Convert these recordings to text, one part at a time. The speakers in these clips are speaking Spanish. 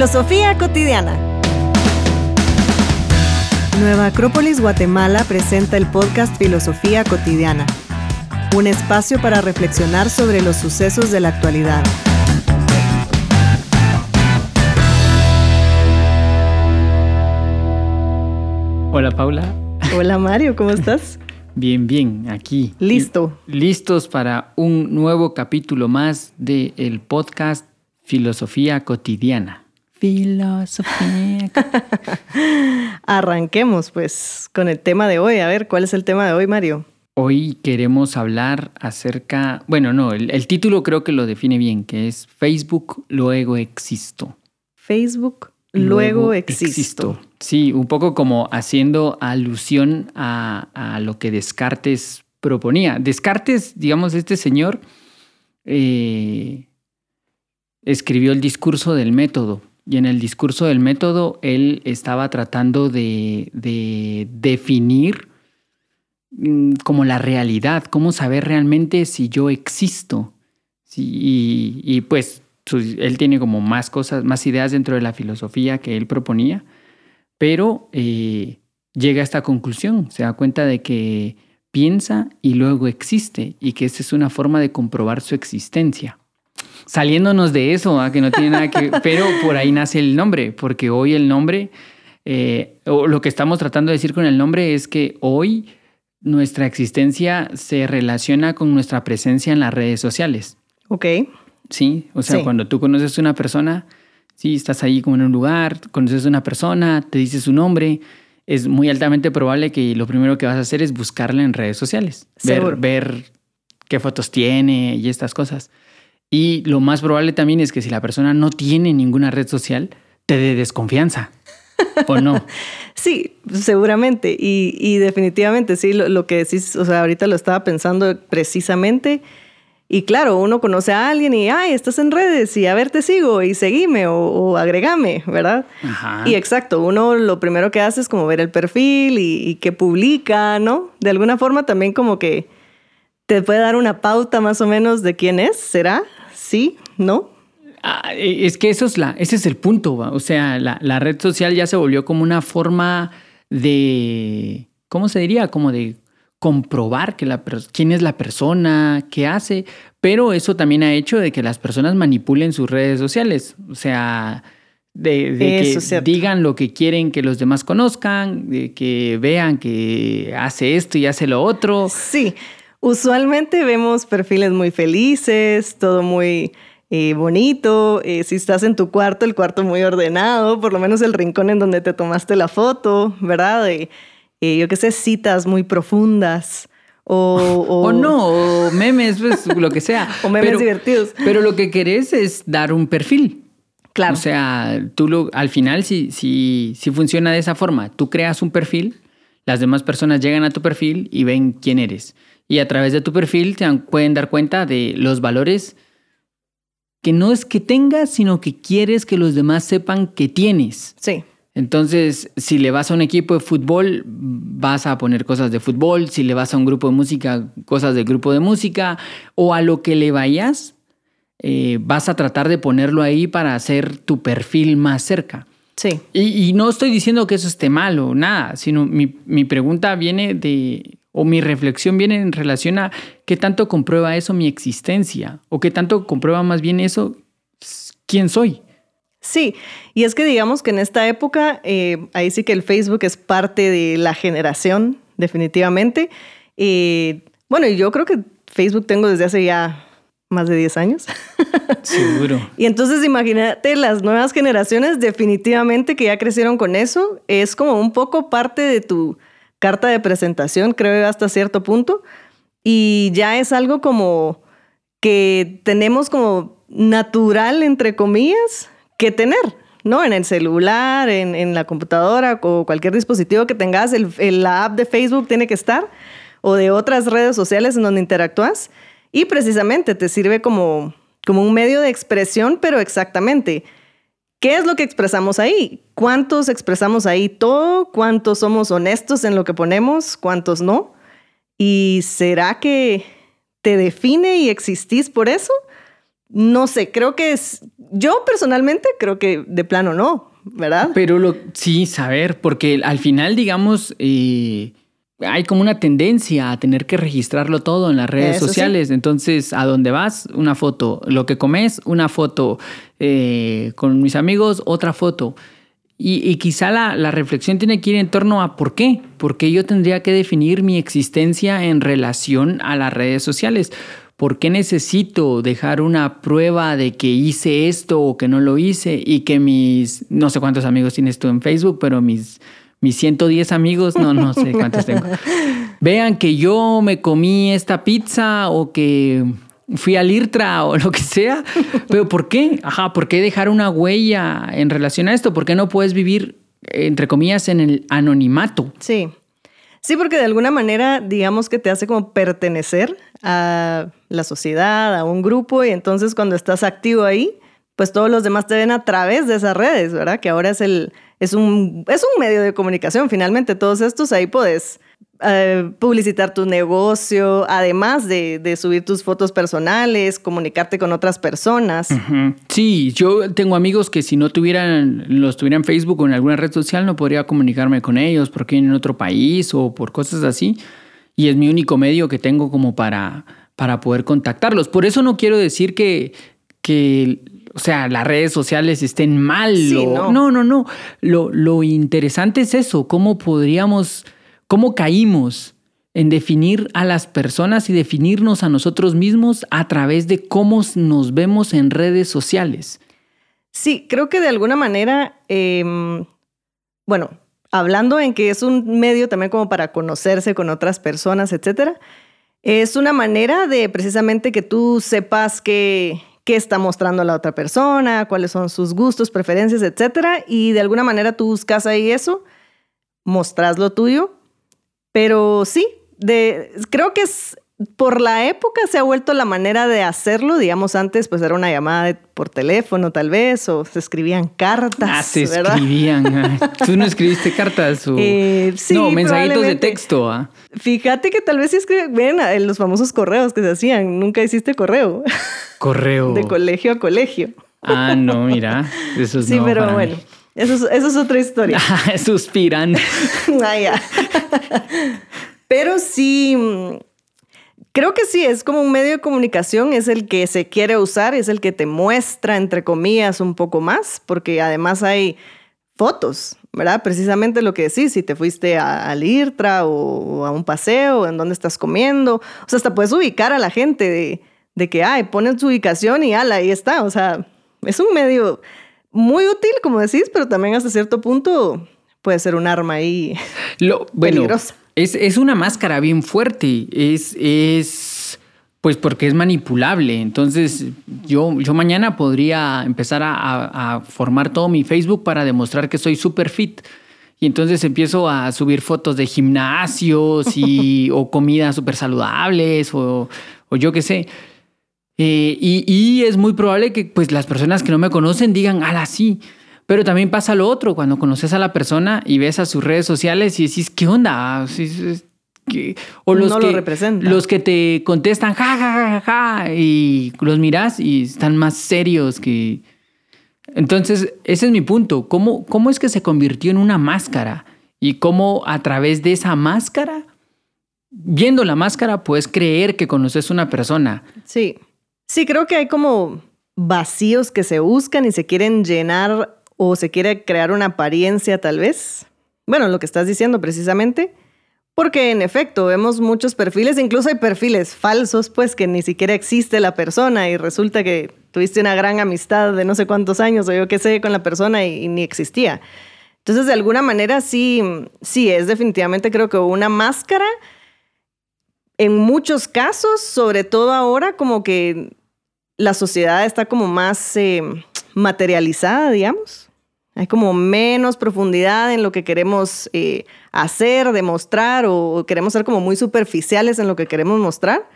Filosofía cotidiana. Nueva Acrópolis Guatemala presenta el podcast Filosofía cotidiana, un espacio para reflexionar sobre los sucesos de la actualidad. Hola Paula. Hola Mario, ¿cómo estás? Bien, bien, aquí. Listo. Listos para un nuevo capítulo más del el podcast Filosofía Cotidiana. Filosofía. Arranquemos pues con el tema de hoy. A ver, ¿cuál es el tema de hoy, Mario? Hoy queremos hablar acerca, bueno, no, el, el título creo que lo define bien, que es Facebook, luego existo. Facebook, luego, existo. Sí, un poco como haciendo alusión a, a lo que Descartes proponía. Descartes, digamos, este señor eh, escribió el discurso del método. Y en el discurso del método él estaba tratando de, de definir mm, como la realidad, cómo saber realmente si yo existo. Y, pues su- él tiene como más cosas, más ideas dentro de la filosofía que él proponía, pero eh, llega a esta conclusión, se da cuenta de que piensa y luego existe y que esta es una forma de comprobar su existencia. Saliéndonos de eso, ¿ah? que no tiene nada que pero por ahí nace el nombre, porque hoy el nombre, eh, o lo que estamos tratando de decir con el nombre es que hoy nuestra existencia se relaciona con nuestra presencia en las redes sociales. Ok. Sí, o sea, Sí. cuando tú conoces a una persona, sí, estás ahí como en un lugar, conoces a una persona, te dice su nombre, es muy altamente probable que lo primero que vas a hacer es buscarla en redes sociales, Seguro. ver, ver qué fotos tiene y estas cosas. Y lo más probable también es que si la persona no tiene ninguna red social, te dé desconfianza. ¿O no? Sí, seguramente. Y, y definitivamente, sí, lo, lo que decís, o sea, ahorita lo estaba pensando precisamente. Y claro, uno conoce a alguien y, ay, estás en redes y a ver, te sigo y seguime o, o agregame, ¿verdad? Ajá. Y exacto, uno lo primero que hace es como ver el perfil y, y qué publica, ¿no? De alguna forma también como que te puede dar una pauta más o menos de quién es, ¿será? ¿Sí? ¿No? Ah, es que eso es la, ese es el punto, ¿va? o sea, la, la red social ya se volvió como una forma de, ¿cómo se diría? Como de comprobar que la, quién es la persona, qué hace, pero eso también ha hecho de que las personas manipulen sus redes sociales, o sea, de, que cierto. digan lo que quieren que los demás conozcan, de que vean que hace esto y hace lo otro. Sí, usualmente vemos perfiles muy felices, todo muy eh, bonito. eh, si estás en tu cuarto, el cuarto muy ordenado, por lo menos el rincón en donde te tomaste la foto, ¿verdad? Eh, eh, yo qué sé, citas muy profundas. O, o- O no, o memes, pues, lo que sea. O memes Pero- divertidos. Pero lo que querés es dar un perfil. Claro. O sea, tú lo, al final, si, si, si funciona de esa forma, tú creas un perfil, las demás personas llegan a tu perfil y ven quién eres. Y a través de tu perfil te pueden dar cuenta de los valores que no es que tengas, sino que quieres que los demás sepan que tienes. Sí, Entonces, si le vas a un equipo de fútbol, vas a poner cosas de fútbol. Si le vas a un grupo de música, cosas del grupo de música. O a lo que le vayas, eh, vas a tratar de ponerlo ahí para hacer tu perfil más cerca. sí. Y, y no estoy diciendo que eso esté mal o nada, sino mi, mi pregunta viene de, o mi reflexión viene en relación a qué tanto comprueba eso mi existencia, o qué tanto comprueba más bien eso quién soy. Sí, y es que digamos que en esta época, eh, ahí sí que el Facebook es parte de la generación, definitivamente. Eh, bueno, yo creo que Facebook tengo desde hace ya más de 10 años. Seguro. y entonces imagínate, las nuevas generaciones definitivamente que ya crecieron con eso, es como un poco parte de tu carta de presentación, creo hasta cierto punto. Y ya es algo como que tenemos como natural, entre comillas, que tener, ¿no? En el celular, en, la computadora o cualquier dispositivo que tengas, el, el- la app de Facebook tiene que estar, o de otras redes sociales en donde interactúas, y precisamente te sirve como, como un medio de expresión, pero exactamente. ¿Qué es lo que expresamos ahí? ¿Cuántos expresamos ahí todo? ¿Cuántos somos honestos en lo que ponemos? ¿Cuántos no? ¿Y será que te define y existís por eso? no sé, creo que es, yo personalmente creo que de plano no, ¿verdad? Pero sí, saber, porque al final, digamos, eh, hay como una tendencia a tener que registrarlo todo en las redes sociales. Entonces, a dónde vas, una foto. Lo que comes, una foto. Eh, con mis amigos, otra foto. Y, quizá la, la, reflexión tiene que ir en torno a por qué. ¿Por qué yo tendría que definir mi existencia en relación a las redes sociales? ¿Por qué necesito dejar una prueba de que hice esto o que no lo hice y que mis, no sé cuántos amigos tienes tú en Facebook, pero mis, mis 110 amigos, no, no sé cuántos tengo, vean que yo me comí esta pizza o que fui al IRTRA o lo que sea. Pero ¿por qué? Ajá, ¿por qué dejar una huella en relación a esto? ¿Por qué no puedes vivir, entre comillas, en el anonimato? Sí. Sí, porque de alguna manera, digamos que te hace como pertenecer a la sociedad, a un grupo, y entonces cuando estás activo ahí, pues todos los demás te ven a través de esas redes, ¿verdad? Que ahora es, el, es, un, es un medio de comunicación, finalmente todos estos ahí puedes eh, publicitar tu negocio, además de, subir tus fotos personales, comunicarte con otras personas. Sí, yo tengo amigos que si no tuvieran, los tuvieran Facebook o en alguna red social, no podría comunicarme con ellos porque en otro país o por cosas así. Y es mi único medio que tengo como para para poder contactarlos. Por eso no quiero decir que, que o sea, las redes sociales estén mal. no. no, no, Lo, lo interesante es eso, cómo podríamos, cómo caímos en definir a las personas y definirnos a nosotros mismos a través de cómo nos vemos en redes sociales. Sí, creo que de alguna manera, em, bueno, hablando en que es un medio también como para conocerse con otras personas, etcétera, es una manera de precisamente que tú sepas qué, qué está mostrando la otra persona, cuáles son sus gustos, preferencias, etcétera, y de alguna manera tú buscas ahí eso, mostrás lo tuyo, pero sí, de, creo que es por la época se ha vuelto la manera de hacerlo. Digamos, antes pues era una llamada por teléfono tal vez, o se escribían cartas. Ah, se escribían. ¿Tú no escribiste cartas? O... Eh, sí, no, mensajitos de texto. ¿ah? Fíjate que tal vez sí escribían en los famosos correos que se hacían. Nunca hiciste correo. Correo. de colegio a colegio. Ah, no, mira. Eso sí, pero bueno. Eso es, eso es otra historia. Suspiran. ah, ya. pero sí Creo que sí, es como un medio de comunicación, es el que se quiere usar, es el que te muestra, entre comillas, un poco más, porque además hay fotos, ¿verdad? Precisamente lo que decís, si te fuiste al IRTRA o, a un paseo, en dónde estás comiendo, o sea, hasta puedes ubicar a la gente de, de que, ay, ponen su ubicación y ala, ahí está, o sea, es un medio muy útil, como decís, pero también hasta cierto punto puede ser un arma ahí lo, peligrosa. Es, una máscara bien fuerte. Es, es, pues porque es manipulable. Entonces, yo, yo mañana podría empezar a, formar todo mi Facebook para demostrar que soy super fit. Y entonces empiezo a subir fotos de gimnasios y, o comidas súper saludables o, o, yo qué sé. Eh, y, y, es muy probable que pues, las personas que no me conocen digan, ala, sí pero también pasa lo otro, cuando conoces a la persona y ves a sus redes sociales y decís, ¿qué onda? O los, que, los que te contestan, ja, ja, ja, ja, y los miras y están más serios que... Entonces, ese es mi punto. ¿Cómo, ¿Cómo es que se convirtió en una máscara? Y cómo a través de esa máscara, viendo la máscara, puedes creer que conoces a una persona. Sí. Sí, creo que hay como vacíos que se buscan y se quieren llenar o se quiere crear una apariencia tal vez. Bueno, lo que estás diciendo precisamente. Porque en efecto vemos muchos perfiles, incluso hay perfiles falsos, pues que ni siquiera existe la persona y resulta que tuviste una gran amistad de no sé cuántos años o yo qué sé con la persona y, ni existía. Entonces, de alguna manera sí, sí es definitivamente creo que una máscara. En muchos casos, sobre todo ahora, como que la sociedad está como más eh, materializada, digamos. Hay como menos profundidad en lo que queremos eh, hacer, demostrar, o queremos ser como muy superficiales en lo que queremos mostrar.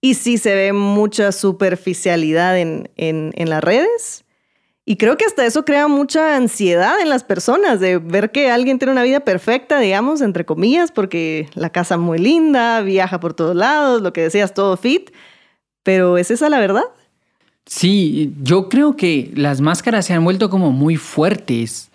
Y sí se ve mucha superficialidad en, en, en las redes. Y creo que hasta eso crea mucha ansiedad en las personas de ver que alguien tiene una vida perfecta, digamos, entre comillas, porque la casa muy linda, viaja por todos lados, lo que decías, todo fit. Pero ¿es esa la verdad? Sí, yo creo que las máscaras se han vuelto como muy fuertes.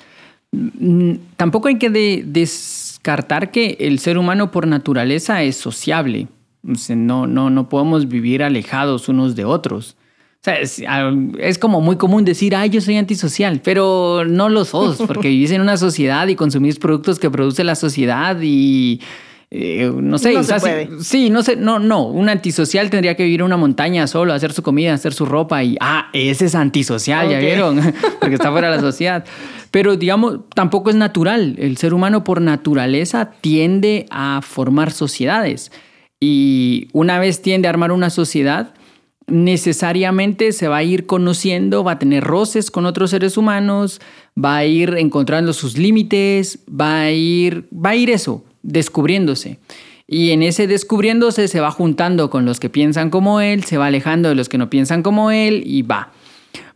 Mm, tampoco hay que descartar que el ser humano por naturaleza es sociable. no, no, no podemos vivir alejados unos de otros. O sea, es, como muy común decir, ay, yo soy antisocial, pero no lo sos, porque vivís en una sociedad y consumís productos que produce la sociedad y eh, no sé, no se puede. sí, no sé, no, no, un antisocial tendría que vivir en una montaña solo, hacer su comida, hacer su ropa y, ah, ese es antisocial, ya vieron, porque está fuera de la sociedad. Pero digamos, tampoco es natural. El ser humano por naturaleza tiende a formar sociedades. Y una vez tiende a armar una sociedad, necesariamente se va a ir conociendo, va a tener roces con otros seres humanos, va a ir encontrando sus límites, va a ir, va a ir eso, descubriéndose. Y en ese descubriéndose se va juntando con los que piensan como él, se va alejando de los que no piensan como él y va.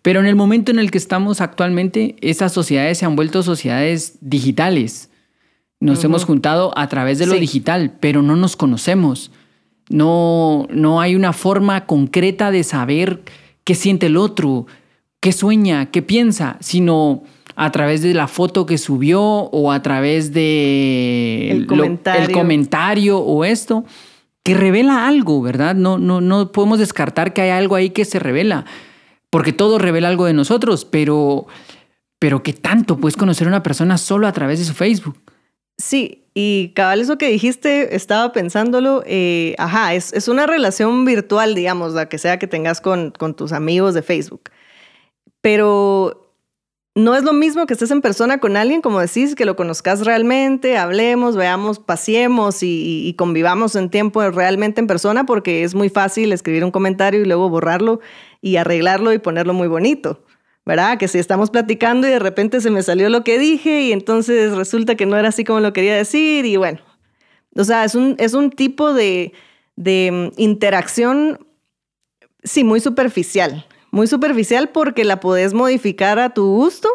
Pero en el momento en el que estamos actualmente, esas sociedades se han vuelto sociedades digitales. Nos hemos juntado a través de lo digital, pero no nos conocemos. No, no hay una forma concreta de saber qué siente el otro, qué sueña, qué piensa, sino a través de la foto que subió o a través de el comentario, el comentario o esto que revela algo, ¿verdad? No, no, no podemos descartar que hay algo ahí que se revela, porque todo revela algo de nosotros, pero, pero ¿qué tanto puedes conocer a una persona solo a través de su Facebook? Sí, y cabal, eso que dijiste, estaba pensándolo, eh, ajá, es, es, una relación virtual, digamos, la que sea que tengas con, con tus amigos de Facebook. Pero no es lo mismo que estés en persona con alguien, como decís, que lo conozcas realmente, hablemos, veamos, paseemos y, convivamos en tiempo realmente en persona, porque es muy fácil escribir un comentario y luego borrarlo y arreglarlo y ponerlo muy bonito. ¿verdad? Que si estamos platicando y de repente se me salió lo que dije y entonces resulta que no era así como lo quería decir y bueno, o sea, es un, es un tipo de, de mm, interacción, sí, muy superficial, muy superficial porque la podés modificar a tu gusto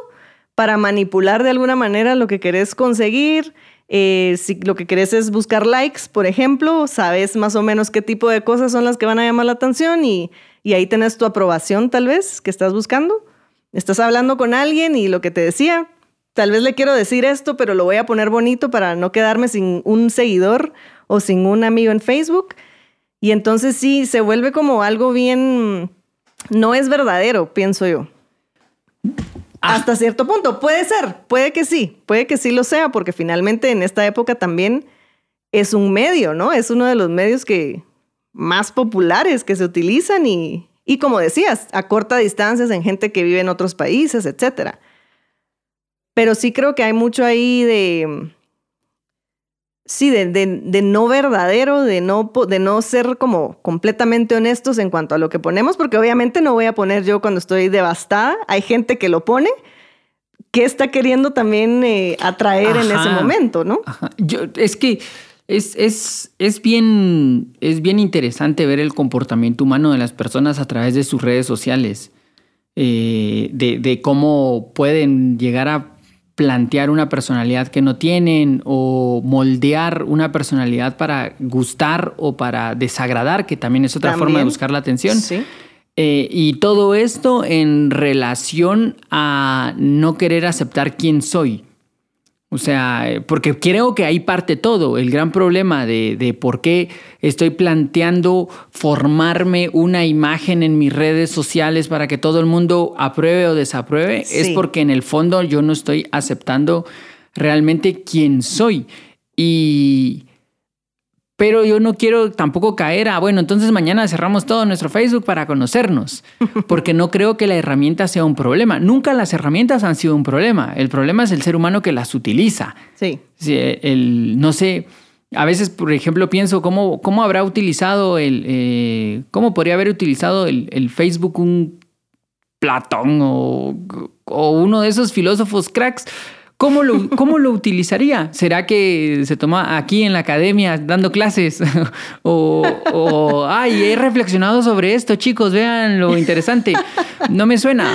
para manipular de alguna manera lo que querés conseguir. Eh, si lo que querés es buscar likes, por ejemplo, sabes más o menos qué tipo de cosas son las que van a llamar la atención y, y ahí tenés tu aprobación tal vez que estás buscando. Estás hablando con alguien y lo que te decía, tal vez le quiero decir esto, pero lo voy a poner bonito para no quedarme sin un seguidor o sin un amigo en Facebook. Y entonces sí, se vuelve como algo bien, no es verdadero, pienso yo. Ah. Hasta cierto punto, puede ser, puede que sí, puede que sí lo sea, porque finalmente en esta época también es un medio, ¿no? Es uno de los medios que más populares que se utilizan y, y como decías, a corta distancia en gente que vive en otros países, etc. Pero sí creo que hay mucho ahí de, sí, de, de, no verdadero, de no, de no ser como completamente honestos en cuanto a lo que ponemos, porque obviamente no voy a poner yo cuando estoy devastada, hay gente que lo pone, que está queriendo también eh, atraer en ese momento, ¿no? Yo, es que es, es, es, bien, es bien interesante ver el comportamiento humano de las personas a través de sus redes sociales, eh, de, de, cómo pueden llegar a plantear una personalidad que no tienen o moldear una personalidad para gustar o para desagradar, que también es otra forma de buscar la atención. Eh, y todo esto en relación a no querer aceptar quién soy. O sea, porque creo que ahí parte todo. El gran problema de, de, por qué estoy planteando formarme una imagen en mis redes sociales para que todo el mundo apruebe o desapruebe es porque en el fondo yo no estoy aceptando realmente quién soy. Y, pero yo no quiero tampoco caer a, bueno, entonces mañana cerramos todo nuestro Facebook para conocernos, porque no creo que la herramienta sea un problema. Nunca las herramientas han sido un problema. El problema es el ser humano que las utiliza. Sí. el, no sé, a veces, por ejemplo, pienso cómo, cómo habrá utilizado el, eh, cómo podría haber utilizado el, Facebook un Platón o, o uno de esos filósofos cracks ¿Cómo lo, ¿Cómo lo utilizaría? ¿Será que se toma aquí en la academia dando clases? o, ay, he reflexionado sobre esto, chicos, vean lo interesante. No me suena,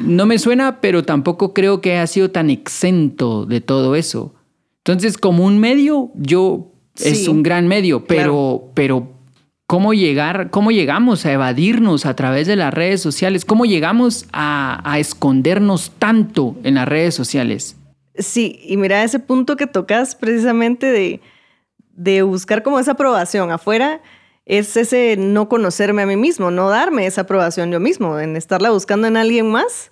no me suena, pero tampoco creo que haya sido tan exento de todo eso. Entonces, como un medio, yo es un gran medio, pero, pero cómo llegar, cómo llegamos a evadirnos a través de las redes sociales, cómo llegamos a, escondernos tanto en las redes sociales. Sí, y mira ese punto que tocas precisamente de, buscar como esa aprobación afuera, es ese no conocerme a mí mismo, no darme esa aprobación yo mismo, en estarla buscando en alguien más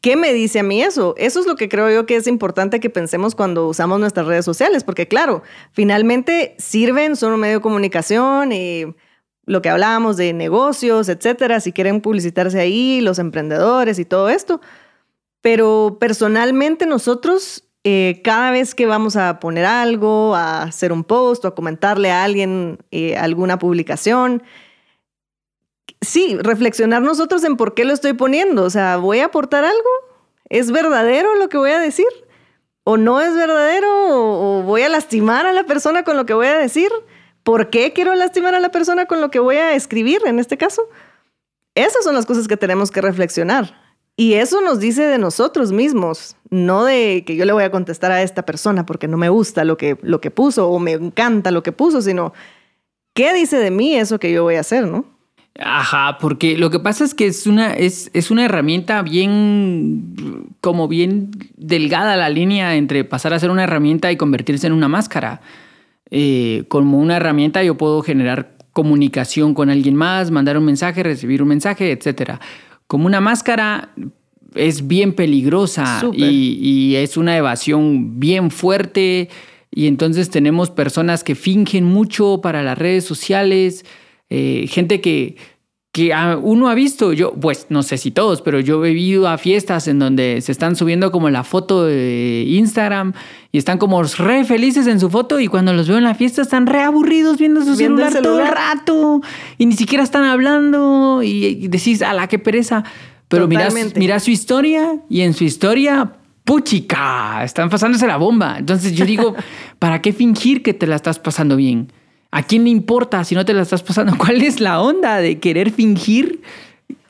¿Qué me dice a mí eso? Eso es lo que creo yo que es importante que pensemos cuando usamos nuestras redes sociales, porque claro, finalmente sirven, son un medio de comunicación, y lo que hablábamos de negocios, etcétera, si quieren publicitarse ahí, los emprendedores y todo esto. Pero personalmente nosotros, eh, cada vez que vamos a poner algo, a hacer un post o a comentarle a alguien eh, alguna publicación, sí, reflexionar nosotros en por qué lo estoy poniendo. O sea, ¿voy a aportar algo? ¿Es verdadero lo que voy a decir? ¿O no es verdadero? ¿O, voy a lastimar a la persona con lo que voy a decir? ¿Por qué quiero lastimar a la persona con lo que voy a escribir en este caso? Esas son las cosas que tenemos que reflexionar. Y eso nos dice de nosotros mismos, no de que yo le voy a contestar a esta persona porque no me gusta lo que, lo que puso o me encanta lo que puso, sino qué dice de mí eso que yo voy a hacer, ¿no? Ajá, porque lo que pasa es que es una, es, es una herramienta bien, como bien delgada la línea entre pasar a ser una herramienta y convertirse en una máscara. Eh, como una herramienta yo puedo generar comunicación con alguien más, mandar un mensaje, recibir un mensaje, etc. Como una máscara es bien peligrosa y, y es una evasión bien fuerte. Y entonces tenemos personas que fingen mucho para las redes sociales eh, gente que, que uno ha visto, yo, pues no sé si todos, pero yo he ido a fiestas en donde se están subiendo como la foto de Instagram y están como re felices en su foto y cuando los veo en la fiesta están re aburridos viendo su celular, todo el rato y ni siquiera están hablando y, decís, a la que pereza. Pero mira, mira su historia y en su historia puchica, están pasándose la bomba. Entonces yo digo, ¿para qué fingir que te la estás pasando bien? ¿A quién le importa si no te la estás pasando? ¿Cuál es la onda de querer fingir?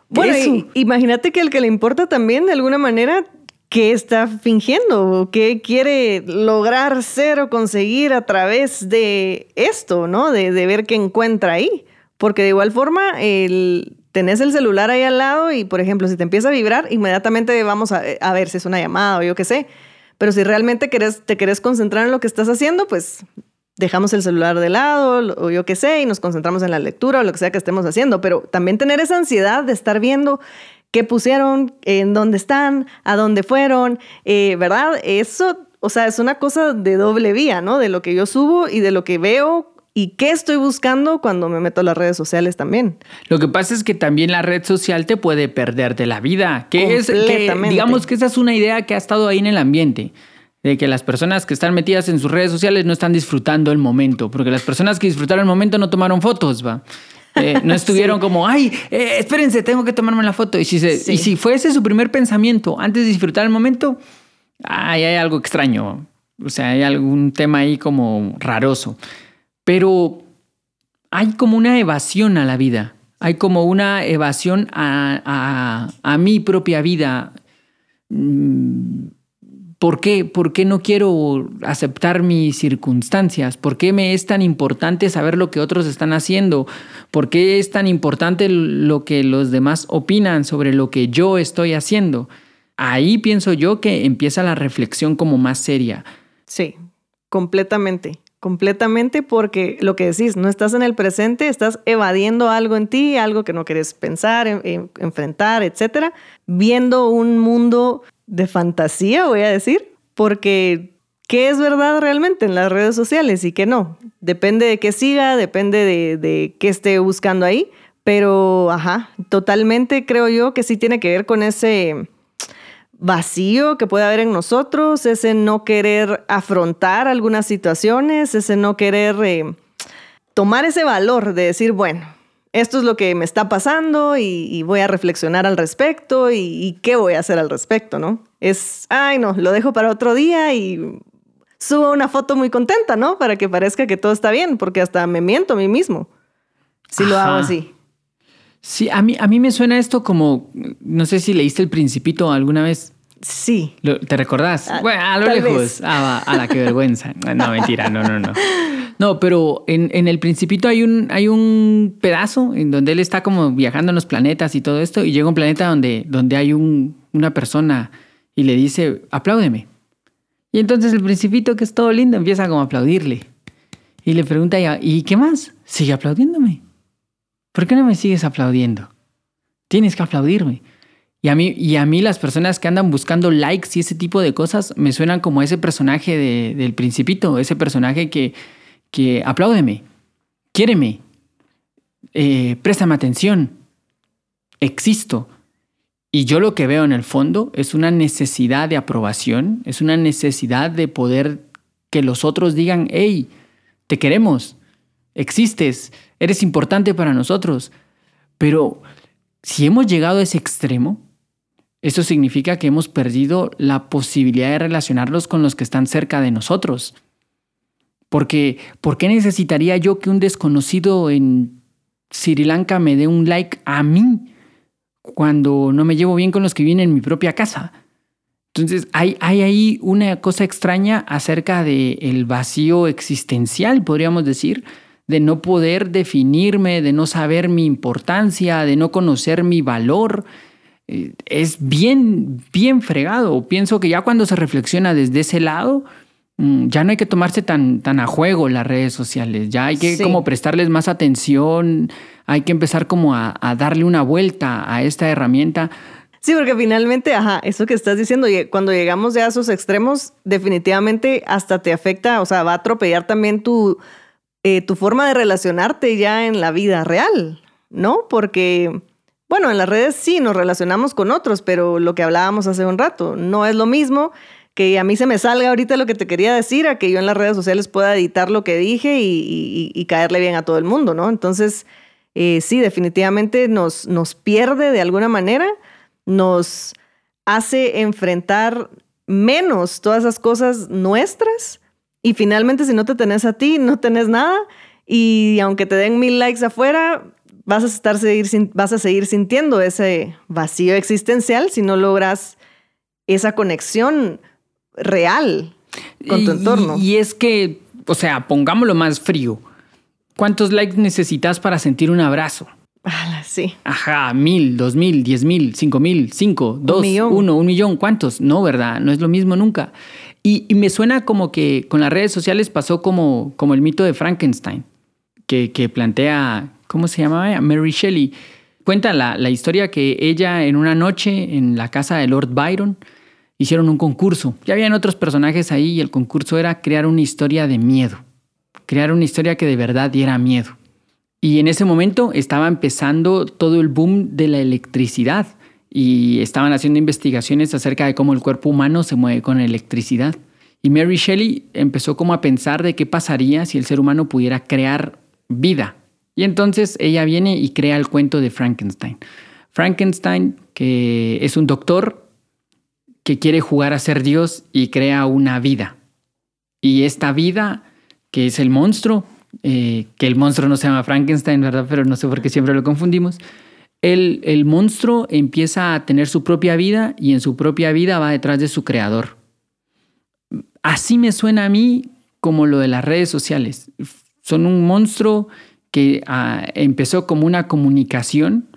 Bueno, imagínate que el que le importa también de alguna manera qué está fingiendo, qué quiere lograr ser o conseguir a través de esto, ¿no? De, ver qué encuentra ahí. Porque de igual forma, el, tenés el celular ahí al lado y, por ejemplo, si te empieza a vibrar, inmediatamente vamos a, a ver si es una llamada o yo qué sé. Pero si realmente querés, te querés concentrar en lo que estás haciendo, pues dejamos el celular de lado o yo qué sé y nos concentramos en la lectura o lo que sea que estemos haciendo, pero también tener esa ansiedad de estar viendo qué pusieron, en dónde están, a dónde fueron, eh, ¿verdad? Eso, o sea, es una cosa de doble vía, ¿no? De lo que yo subo y de lo que veo y qué estoy buscando cuando me meto a las redes sociales también. Lo que pasa es que también la red social te puede perder de la vida, que es que, digamos que esa es una idea que ha estado ahí en el ambiente de que las personas que están metidas en sus redes sociales no están disfrutando el momento, porque las personas que disfrutaron el momento no tomaron fotos, va. Eh, no estuvieron como, ay, eh, espérense, tengo que tomarme la foto. Y si, y si fuese su primer pensamiento antes de disfrutar el momento, ay, hay algo extraño. O sea, hay algún tema ahí como raroso. Pero hay como una evasión a la vida. Hay como una evasión a, a, a mi propia vida. Mm, ¿Por qué? ¿Por qué no quiero aceptar mis circunstancias? ¿Por qué me es tan importante saber lo que otros están haciendo? ¿Por qué es tan importante lo que los demás opinan sobre lo que yo estoy haciendo? Ahí pienso yo que empieza la reflexión como más seria. Sí, completamente, completamente porque lo que decís, no estás en el presente, estás evadiendo algo en ti, algo que no quieres pensar, enfrentar, etcétera, viendo un mundo de fantasía, voy a decir, porque ¿qué es verdad realmente en las redes sociales y qué no? Depende de qué siga, depende de, de qué esté buscando ahí, pero, ajá, totalmente creo yo que sí tiene que ver con ese vacío que puede haber en nosotros, ese no querer afrontar algunas situaciones, ese no querer eh, tomar ese valor de decir, bueno, esto es lo que me está pasando y, voy a reflexionar al respecto y, qué voy a hacer al respecto, ¿no? Es, ay, no, lo dejo para otro día y subo una foto muy contenta, ¿no? Para que parezca que todo está bien, porque hasta me miento a mí mismo si lo hago así. Sí, a mí, a mí me suena esto como, no sé si leíste El Principito alguna vez. Sí. ¿Te recordás? Ah, bueno, a lo lejos. Ah, a la que vergüenza. No, mentira, no, no, no. No, pero en, en, el Principito hay un, hay un pedazo en donde él está como viajando en los planetas y todo esto, y llega un planeta donde, donde hay un, una persona y le dice, apláudeme. Y entonces el Principito, que es todo lindo, empieza como a aplaudirle. Y le pregunta, ¿y qué más? Sigue aplaudiéndome. ¿Por qué no me sigues aplaudiendo? Tienes que aplaudirme. Y a mí, y a mí las personas que andan buscando likes y ese tipo de cosas me suenan como ese personaje del principito, ese personaje que, que apláudeme, quiéreme, eh, préstame atención, existo. Y yo lo que veo en el fondo es una necesidad de aprobación, es una necesidad de poder que los otros digan, hey, te queremos, existes, eres importante para nosotros. Pero si hemos llegado a ese extremo, eso significa que hemos perdido la posibilidad de relacionarlos con los que están cerca de nosotros. Porque, ¿por qué necesitaría yo que un desconocido en Sri Lanka me dé un like a mí cuando no me llevo bien con los que viven en mi propia casa? Entonces, hay, hay ahí una cosa extraña acerca del vacío existencial, podríamos decir, de no poder definirme, de no saber mi importancia, de no conocer mi valor, eh, es bien, bien fregado. Pienso que ya cuando se reflexiona desde ese lado, ya no hay que tomarse tan, tan a juego las redes sociales, ya hay que como prestarles más atención, hay que empezar como a, darle una vuelta a esta herramienta. Sí, porque finalmente, ajá, eso que estás diciendo, cuando llegamos ya a esos extremos, definitivamente hasta te afecta, o sea, va a atropellar también tu, eh, tu forma de relacionarte ya en la vida real, ¿no? Porque bueno, en las redes sí nos relacionamos con otros, pero lo que hablábamos hace un rato, no es lo mismo que a mí se me salga ahorita lo que te quería decir, a que yo en las redes sociales pueda editar lo que dije y, caerle bien a todo el mundo, ¿no? Entonces, eh, sí, definitivamente nos, nos pierde de alguna manera, nos hace enfrentar menos todas esas cosas nuestras y finalmente si no te tenés a ti, no tenés nada y aunque te den mil likes afuera, vas a, estar, seguir, vas a seguir sintiendo ese vacío existencial si no logras esa conexión real con tu entorno. Y, es que, o sea, pongámoslo más frío. ¿Cuántos likes necesitas para sentir un abrazo? sí. Ajá, mil, dos mil, diez mil, cinco mil, cinco, dos, uno, un millón. ¿Cuántos? No, ¿verdad? No es lo mismo nunca. Y, me suena como que con las redes sociales pasó como, como el mito de Frankenstein, que, que plantea ¿cómo se llamaba? Mary Shelley. Cuenta la, historia que ella en una noche en la casa de Lord Byron hicieron un concurso. Ya habían otros personajes ahí y el concurso era crear una historia de miedo. Crear una historia que de verdad diera miedo. Y en ese momento estaba empezando todo el boom de la electricidad y estaban haciendo investigaciones acerca de cómo el cuerpo humano se mueve con electricidad. Y Mary Shelley empezó como a pensar de qué pasaría si el ser humano pudiera crear vida y entonces ella viene y crea el cuento de Frankenstein. Frankenstein, que es un doctor que quiere jugar a ser Dios y crea una vida. Y esta vida, que es el monstruo, eh, que el monstruo no se llama Frankenstein, ¿verdad? Pero no sé por qué siempre lo confundimos. El, el monstruo empieza a tener su propia vida y en su propia vida va detrás de su creador. Así me suena a mí como lo de las redes sociales. Son un monstruo que ah, empezó como una comunicación,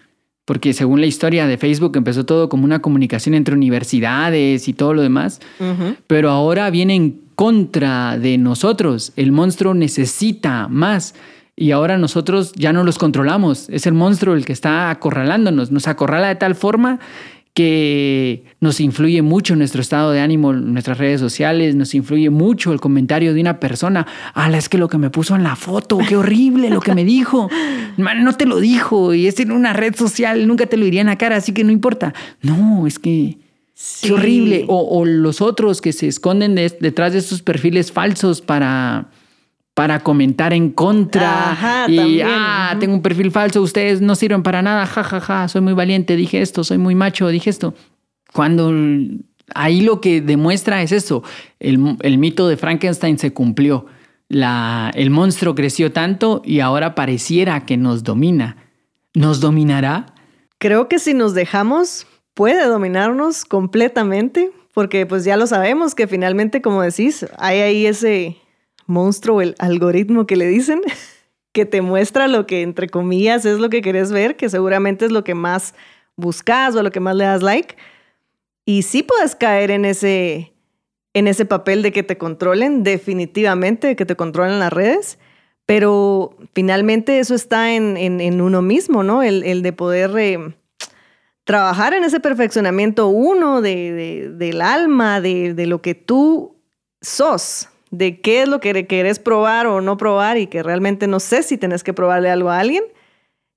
porque según la historia de Facebook empezó todo como una comunicación entre universidades y todo lo demás, pero ahora viene en contra de nosotros. El monstruo necesita más y ahora nosotros ya no los controlamos. Es el monstruo el que está acorralándonos, nos acorrala de tal forma que nos influye mucho nuestro estado de ánimo, nuestras redes sociales, nos influye mucho el comentario de una persona. Ala, es que lo que me puso en la foto, qué horrible lo que me dijo. no te lo dijo y es en una red social, nunca te lo diría en la cara, así que no importa. No, es que qué horrible. O, los otros que se esconden detrás de esos perfiles falsos para para comentar en contra y ah, tengo un perfil falso, ustedes no sirven para nada, jajaja, ja, ja, soy muy valiente, dije esto, soy muy macho, dije esto. Cuando ahí lo que demuestra es eso, el, el mito de Frankenstein se cumplió, la, el monstruo creció tanto y ahora pareciera que nos domina. ¿Nos dominará? Creo que si nos dejamos, puede dominarnos completamente, porque pues ya lo sabemos que finalmente, como decís, hay ahí ese, monstruo, el algoritmo que le dicen, que te muestra lo que entre comillas es lo que querés ver, que seguramente es lo que más buscas o lo que más le das like. Y sí puedes caer en ese, en ese papel de que te controlen, definitivamente, de que te controlen las redes, pero finalmente eso está en, en, uno mismo, ¿no? El, de poder eh, trabajar en ese perfeccionamiento uno de, del alma, de, de, lo que tú sos, de qué es lo que querés probar o no probar y que realmente no sé si tenés que probarle algo a alguien.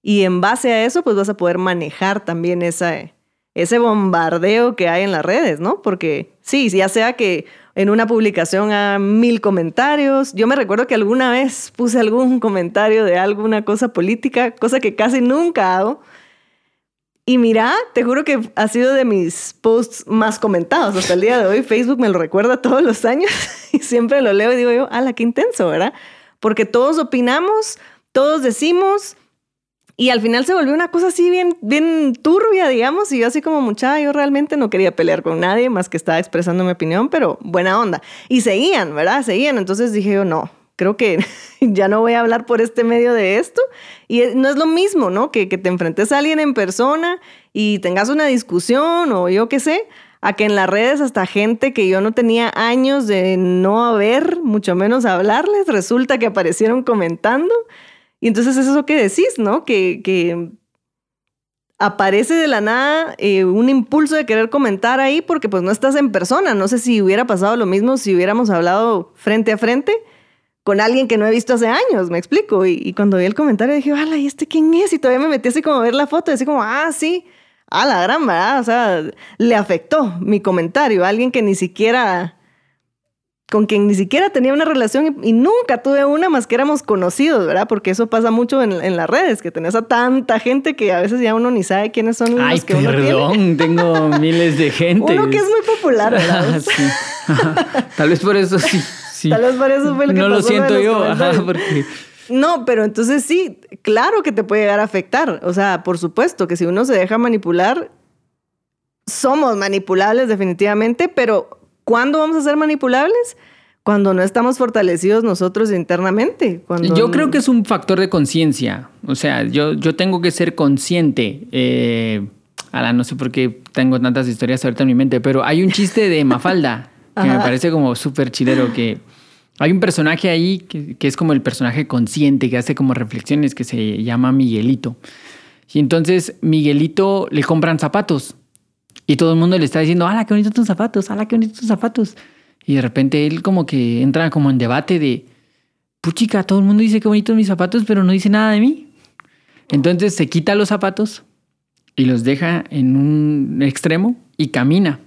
Y en base a eso, pues vas a poder manejar también esa, ese bombardeo que hay en las redes, ¿no? Porque sí, ya sea que en una publicación a mil comentarios. Yo me recuerdo que alguna vez puse algún comentario de alguna cosa política, cosa que casi nunca hago. Y mira, te juro que ha sido de mis posts más comentados hasta el día de hoy. Facebook me lo recuerda todos los años y siempre lo leo y digo yo, ala, qué intenso, ¿verdad? Porque todos opinamos, todos decimos, y al final se volvió una cosa así bien, turbia, digamos, y yo así como muchacha, yo realmente no quería pelear con nadie más que estaba expresando mi opinión, pero buena onda. Y seguían, ¿verdad? Seguían. Entonces dije yo, no, creo que ya no voy a hablar por este medio de esto. Y no es lo mismo, ¿no? Que, que te enfrentes a alguien en persona y tengas una discusión o yo qué sé, a que en las redes hasta gente que yo no tenía años de no haber, mucho menos hablarles, resulta que aparecieron comentando. Y entonces es eso que decís, ¿no? Que, aparece de la nada eh, un impulso de querer comentar ahí porque pues no estás en persona. No sé si hubiera pasado lo mismo si hubiéramos hablado frente a frente con alguien que no he visto hace años, me explico. Y, cuando vi el comentario dije, ¡hala! ¿y este quién es? Y todavía me metí así como a ver la foto y así como, ah, sí, a la gran, ¿verdad? O sea, le afectó mi comentario a alguien que ni siquiera con quien ni siquiera tenía una relación y, nunca tuve una más que éramos conocidos, ¿verdad? Porque eso pasa mucho en, las redes, que tenés a tanta gente que a veces ya uno ni sabe quiénes son los que uno tiene. tengo miles de gente. Uno que es muy popular, ¿verdad? Tal vez por eso sí, Tal vez por eso fue lo que No lo siento yo, porque... No, pero entonces sí, claro que te puede llegar a afectar. O sea, por supuesto que si uno se deja manipular, somos manipulables definitivamente, pero ¿Cuándo vamos a ser manipulables? Cuando no estamos fortalecidos nosotros internamente. Cuando... Yo creo que es un factor de conciencia. O sea, yo, yo tengo que ser consciente. Eh, no sé por qué tengo tantas historias ahorita en mi mente, pero hay un chiste de Mafalda que me parece como súper chilero que... Hay un personaje ahí que, que, es como el personaje consciente, que hace como reflexiones, que se llama Miguelito. Y entonces Miguelito le compran zapatos y todo el mundo le está diciendo, ¡hala, qué bonitos tus zapatos! ¡hala, qué bonitos tus zapatos! Y de repente él como que entra como en debate de, puchica, todo el mundo dice qué bonitos mis zapatos, pero no dice nada de mí. Entonces se quita los zapatos y los deja en un extremo y camina.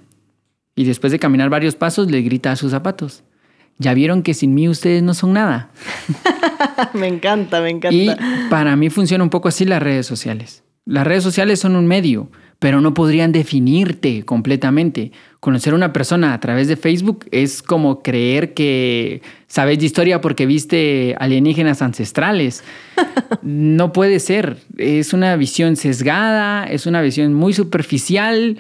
Y después de caminar varios pasos le grita a sus zapatos. Ya vieron que sin mí ustedes no son nada. me encanta, me encanta. Y para mí funciona un poco así las redes sociales. Las redes sociales son un medio pero no podrían definirte completamente. Conocer a una persona a través de Facebook es como creer que sabes de historia porque viste alienígenas ancestrales. No puede ser. Es una visión sesgada, es una visión muy superficial.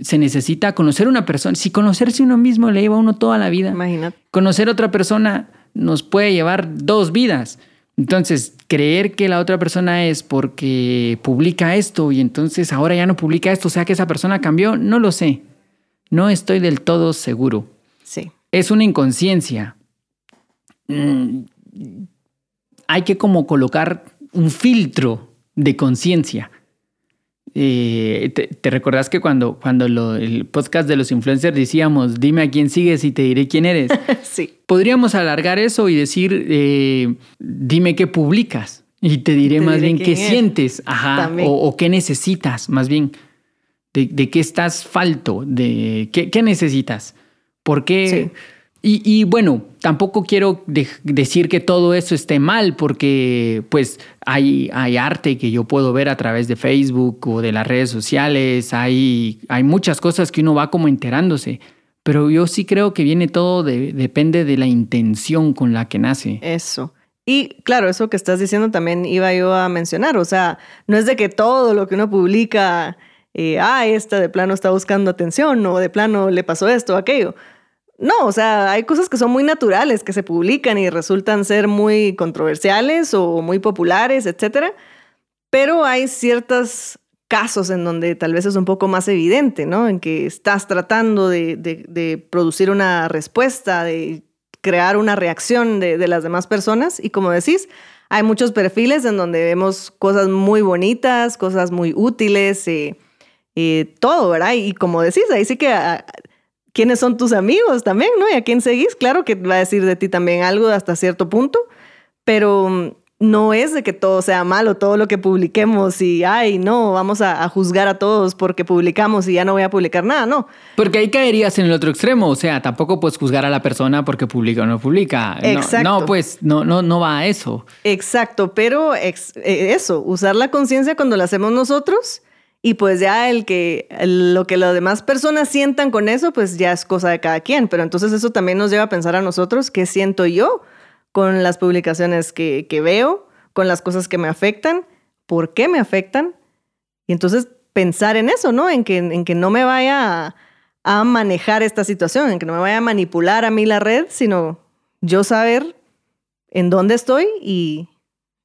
Se necesita conocer a una persona. Si conocerse uno mismo le lleva a uno toda la vida. Imagínate. Conocer a otra persona nos puede llevar dos vidas. Entonces, creer que la otra persona es porque publica esto y entonces ahora ya no publica esto, o sea que esa persona cambió, no lo sé. No estoy del todo seguro. Sí. Es una inconsciencia. Mm, hay que como colocar un filtro de conciencia. Eh, te, recordás que cuando, cuando el podcast de los influencers decíamos, dime a quién sigues y te diré quién eres. sí. Podríamos alargar eso y decir, eh, dime qué publicas y te diré más bien qué sientes, ajá, o, qué necesitas, más bien, de, qué estás falto, de qué, necesitas, por qué... Y, bueno, tampoco quiero decir que todo eso esté mal, porque pues hay, hay arte que yo puedo ver a través de Facebook o de las redes sociales, hay, hay muchas cosas que uno va como enterándose, pero yo sí creo que viene todo, depende de la intención con la que nace. Eso. Y claro, eso que estás diciendo también iba yo a mencionar, o sea, no es de que todo lo que uno publica, eh, ah, esta de plano está buscando atención o de plano le pasó esto o aquello No, o sea, hay cosas que son muy naturales, que se publican y resultan ser muy controversiales o muy populares, etcétera. Pero hay ciertos casos en donde tal vez es un poco más evidente, ¿no? En que estás tratando de, producir una respuesta, de crear una reacción de, las demás personas. Y como decís, hay muchos perfiles en donde vemos cosas muy bonitas, cosas muy útiles, eh, eh, todo, ¿verdad? Y como decís, ahí sí que ah, quiénes son tus amigos también, ¿no? Y a quién seguís, claro que va a decir de ti también algo hasta cierto punto, pero mm, no es de que todo sea malo, todo lo que publiquemos y, ay, no, vamos a, juzgar a todos porque publicamos y ya no voy a publicar nada, no. Porque ahí caerías en el otro extremo, o sea, tampoco puedes juzgar a la persona porque publica o no publica. Exacto. No, pues no, no, no va a eso. Exacto, pero eh, eso, usar la conciencia cuando lo hacemos nosotros y pues ya el que lo que las demás personas sientan con eso, pues ya es cosa de cada quien. Pero entonces eso también nos lleva a pensar a nosotros qué siento yo con las publicaciones que, veo, con las cosas que me afectan, por qué me afectan. Y entonces pensar en eso, ¿no? En que, en que no me vaya a manejar esta situación, en que no me vaya a manipular a mí la red, sino yo saber en dónde estoy y,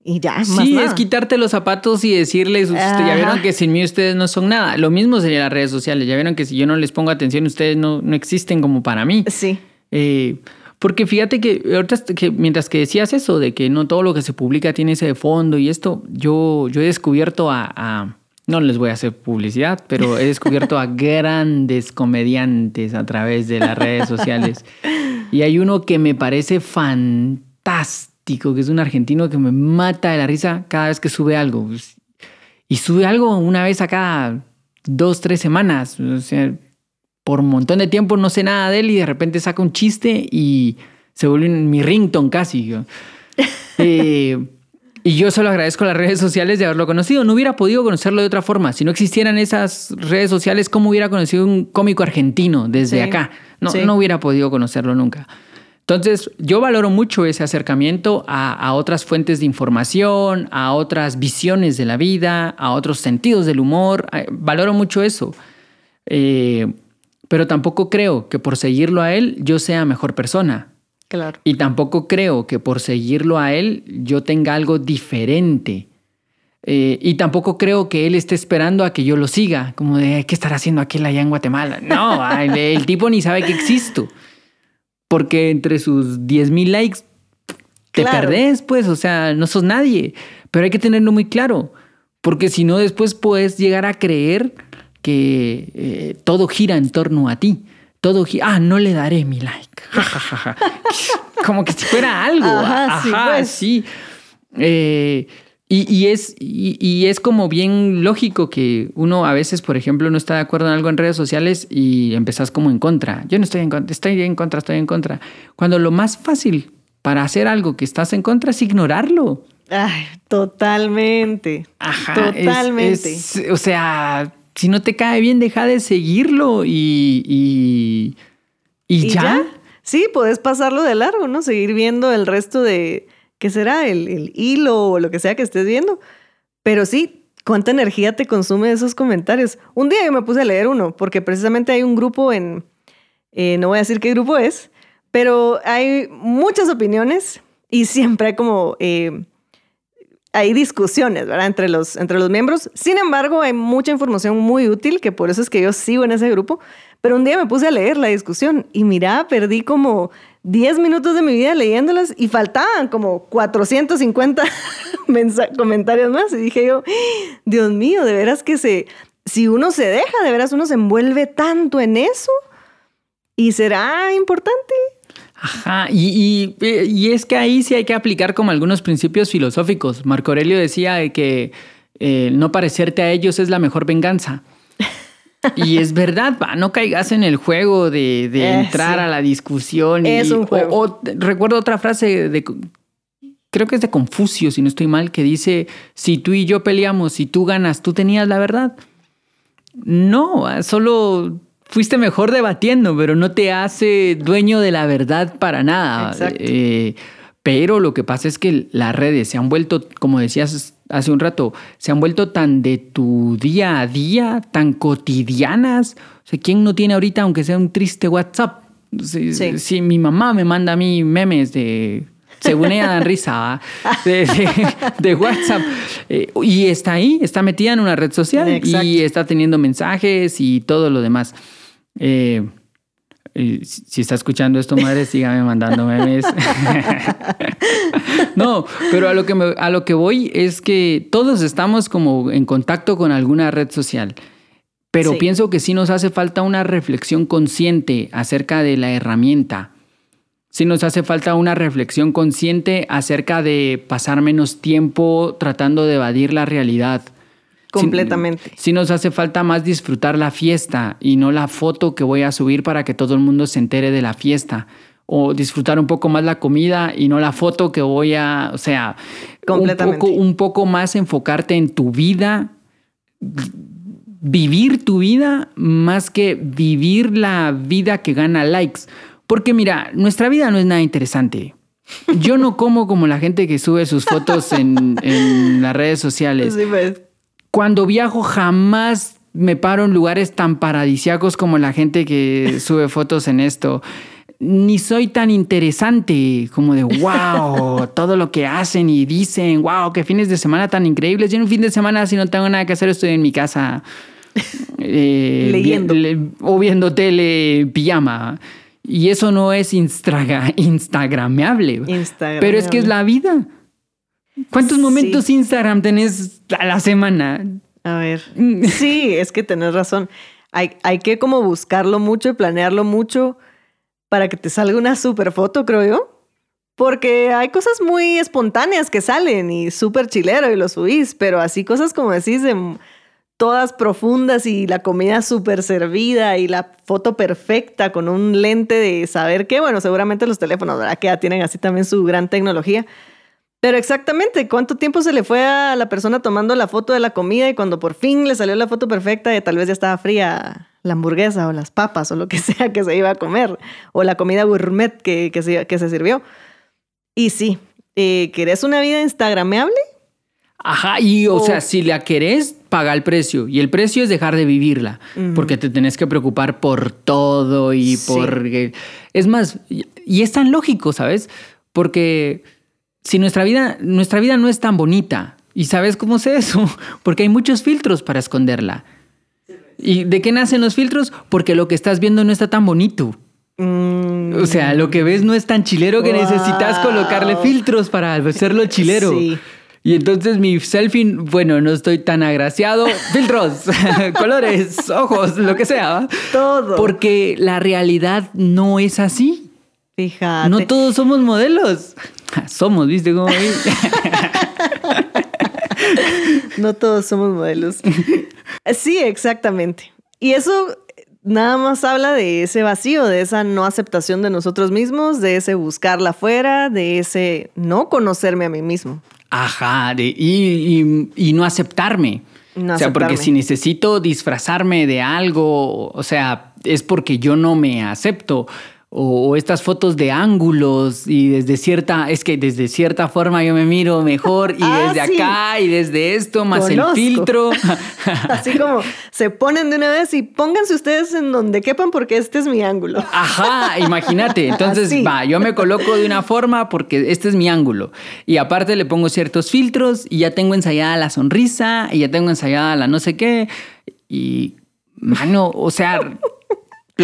y ya, sí, es quitarte los zapatos y decirles, ya vieron que sin mí ustedes no son nada. Lo mismo sería las redes sociales. Ya vieron que si yo no les pongo atención, ustedes no, no existen como para mí. Sí. Eh, porque fíjate que ahorita que mientras que decías eso, de que no todo lo que se publica tiene ese fondo y esto, yo, yo he descubierto a, no les voy a hacer publicidad, pero he descubierto a grandes comediantes a través de las redes sociales. Y hay uno que me parece fantástico que es un argentino que me mata de la risa cada vez que sube algo. Y sube algo una vez a cada dos, tres semanas. O sea, por un montón de tiempo no sé nada de él y de repente saca un chiste y se vuelve mi rington casi. Eh, y yo solo agradezco a las redes sociales de haberlo conocido. No hubiera podido conocerlo de otra forma. Si no existieran esas redes sociales, ¿cómo hubiera conocido un cómico argentino desde acá? No, no hubiera podido conocerlo nunca. Entonces, yo valoro mucho ese acercamiento a, otras fuentes de información, a otras visiones de la vida, a otros sentidos del humor. Valoro mucho eso. Eh, pero tampoco creo que por seguirlo a él yo sea mejor persona. Claro. Y tampoco creo que por seguirlo a él yo tenga algo diferente. Eh, y tampoco creo que él esté esperando a que yo lo siga, como de, ¿qué estará haciendo aquel allá en Guatemala? No, el tipo ni sabe que existo porque entre sus 10.000 likes te perdés, pues, o sea, no sos nadie. Pero hay que tenerlo muy claro, porque si no, después puedes llegar a creer que eh, todo gira en torno a ti. Todo gira, ah, no le daré mi like. Como que si fuera algo. Ajá, sí. Pues. Eh, y, es, y, es como bien lógico que uno a veces, por ejemplo, no está de acuerdo en algo en redes sociales y empezás como en contra. Yo no estoy en contra, estoy en contra, estoy en contra. Cuando lo más fácil para hacer algo que estás en contra es ignorarlo. Ay, totalmente. Ajá. Totalmente. o sea, si no te cae bien, deja de seguirlo y, y, ya. Sí, puedes pasarlo de largo, ¿no? Seguir viendo el resto de ¿Qué será? El, hilo o lo que sea que estés viendo. Pero sí, ¿cuánta energía te consume esos comentarios? Un día yo me puse a leer uno, porque precisamente hay un grupo en, eh, no voy a decir qué grupo es, pero hay muchas opiniones y siempre hay como, eh, hay discusiones, ¿verdad? Entre los, entre los miembros. Sin embargo, hay mucha información muy útil, que por eso es que yo sigo en ese grupo. Pero un día me puse a leer la discusión y mira, perdí como 10 minutos de mi vida leyéndolas y faltaban como 450 comentarios más. Y dije yo, Dios mío, de veras que se, si uno se deja, de veras uno se envuelve tanto en eso y será importante. Ajá, y, es que ahí sí hay que aplicar como algunos principios filosóficos. Marco Aurelio decía que eh, no parecerte a ellos es la mejor venganza. Y es verdad, no caigas en el juego de, eh, entrar a la discusión. Es un juego. recuerdo otra frase de, creo que es de Confucio, si no estoy mal, que dice, si tú y yo peleamos, si tú ganas, tú tenías la verdad. No, solo fuiste mejor debatiendo, pero no te hace dueño de la verdad para nada. Exacto. Eh, pero lo que pasa es que las redes se han vuelto, como decías hace un rato, se han vuelto tan de tu día a día, tan cotidianas. O sea, ¿quién no tiene ahorita, aunque sea un triste WhatsApp? Si, Sí. si mi mamá me manda a mí memes de, según ella dan risa, de, de- de WhatsApp, eh, y está ahí, está metida en una red social Exacto. y está teniendo mensajes y todo lo demás. Eh, si si está escuchando esto, madre, sígame mandando memes. no, pero a lo, que me- a lo que voy es que todos estamos como en contacto con alguna red social. Pero Sí. pienso que sí nos hace falta una reflexión consciente acerca de la herramienta. Sí nos hace falta una reflexión consciente acerca de pasar menos tiempo tratando de evadir la realidad. Completamente. Sí, nos hace falta más disfrutar la fiesta y no la foto que voy a subir para que todo el mundo se entere de la fiesta. O disfrutar un poco más la comida y no la foto que voy a, o sea, un Completamente. poco, un poco más enfocarte en tu vida, vivir tu vida más que vivir la vida que gana likes. Porque mira, nuestra vida no es nada interesante. Yo no como como la gente que sube sus fotos en, en las redes sociales. Sí, pues. Cuando viajo jamás me paro en lugares tan paradisiacos como la gente que sube fotos en esto. Ni soy tan interesante como de wow, todo lo que hacen y dicen, wow, qué fines de semana tan increíbles. Yo en un fin de semana si no tengo nada que hacer estoy en mi casa eh, Leyendo. le- o viendo tele pijama. Y eso no es instra- instagrameable. Instagram. Pero es que es la vida. ¿Cuántos Sí. momentos Instagram tenés a la semana? A ver. Sí, es que tenés razón. Hay, hay que como buscarlo mucho y planearlo mucho para que te salga una super foto, creo yo. Porque hay cosas muy espontáneas que salen y súper chilero y lo subís, pero así cosas como decís, de todas profundas y la comida súper servida y la foto perfecta con un lente de saber qué, bueno, seguramente los teléfonos, ¿verdad? Que ya tienen así también su gran tecnología. Pero exactamente, ¿cuánto tiempo se le fue a la persona tomando la foto de la comida y cuando por fin le salió la foto perfecta, tal vez ya estaba fría la hamburguesa o las papas o lo que sea que se iba a comer, o la comida gourmet que, que, se, que se sirvió? Y sí, eh, ¿querés una vida instagrameable? Ajá, y o O- sea, si la querés, paga el precio. Y el precio es dejar de vivirla, Ujú. porque te tenés que preocupar por todo y Sí. por... Es más, y es tan lógico, ¿sabes? Porque si nuestra vida, nuestra vida no es tan bonita, ¿y sabes cómo sé eso? Porque hay muchos filtros para esconderla. ¿Y de qué nacen los filtros? Porque lo que estás viendo no está tan bonito. Mm, O sea, lo que ves no es tan chilero que necesitas colocarle filtros para hacerlo chilero. Sí. Y entonces mi selfie, bueno, no estoy tan agraciado. Filtros, colores, ojos, lo que sea. todo. Porque la realidad no es así. Fíjate. No todos somos modelos. Somos, ¿viste cómo? No todos somos modelos. Sí, exactamente. Y eso nada más habla de ese vacío, de esa no aceptación de nosotros mismos, de ese buscarla afuera, de ese no conocerme a mí mismo. Ajá, de- y, y- y no aceptarme. No o sea, porque si necesito disfrazarme de algo, o sea, es porque yo no me acepto. O, o estas fotos de ángulos y desde cierta, es que desde cierta forma yo me miro mejor y Ah, desde sí. acá y desde esto más Conozco. el filtro. Así como se ponen de una vez y pónganse ustedes en donde quepan porque este es mi ángulo. Ajá, imagínate. Entonces, Así. va, yo me coloco de una forma porque este es mi ángulo. Y aparte le pongo ciertos filtros y ya tengo ensayada la sonrisa y ya tengo ensayada la no sé qué. Y, mano, o sea,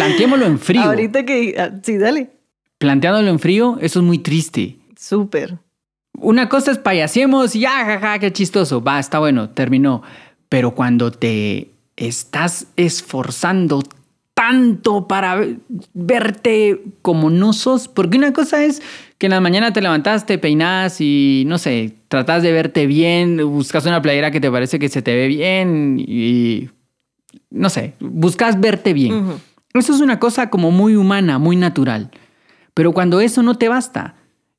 planteémoslo en frío. Ahorita que... ah, Sí, dale. Planteándolo en frío, eso es muy triste. Súper. Una cosa es payasemos y ya, jaja, qué chistoso. Va, está bueno, terminó. Pero cuando te estás esforzando tanto para ve- verte como no sos, porque una cosa es que en la mañana te levantas, te peinas y no sé, tratas de verte bien, buscas una playera que te parece que se te ve bien y no sé, buscas verte bien. Eso es una cosa como muy humana, muy natural. Pero cuando eso no te basta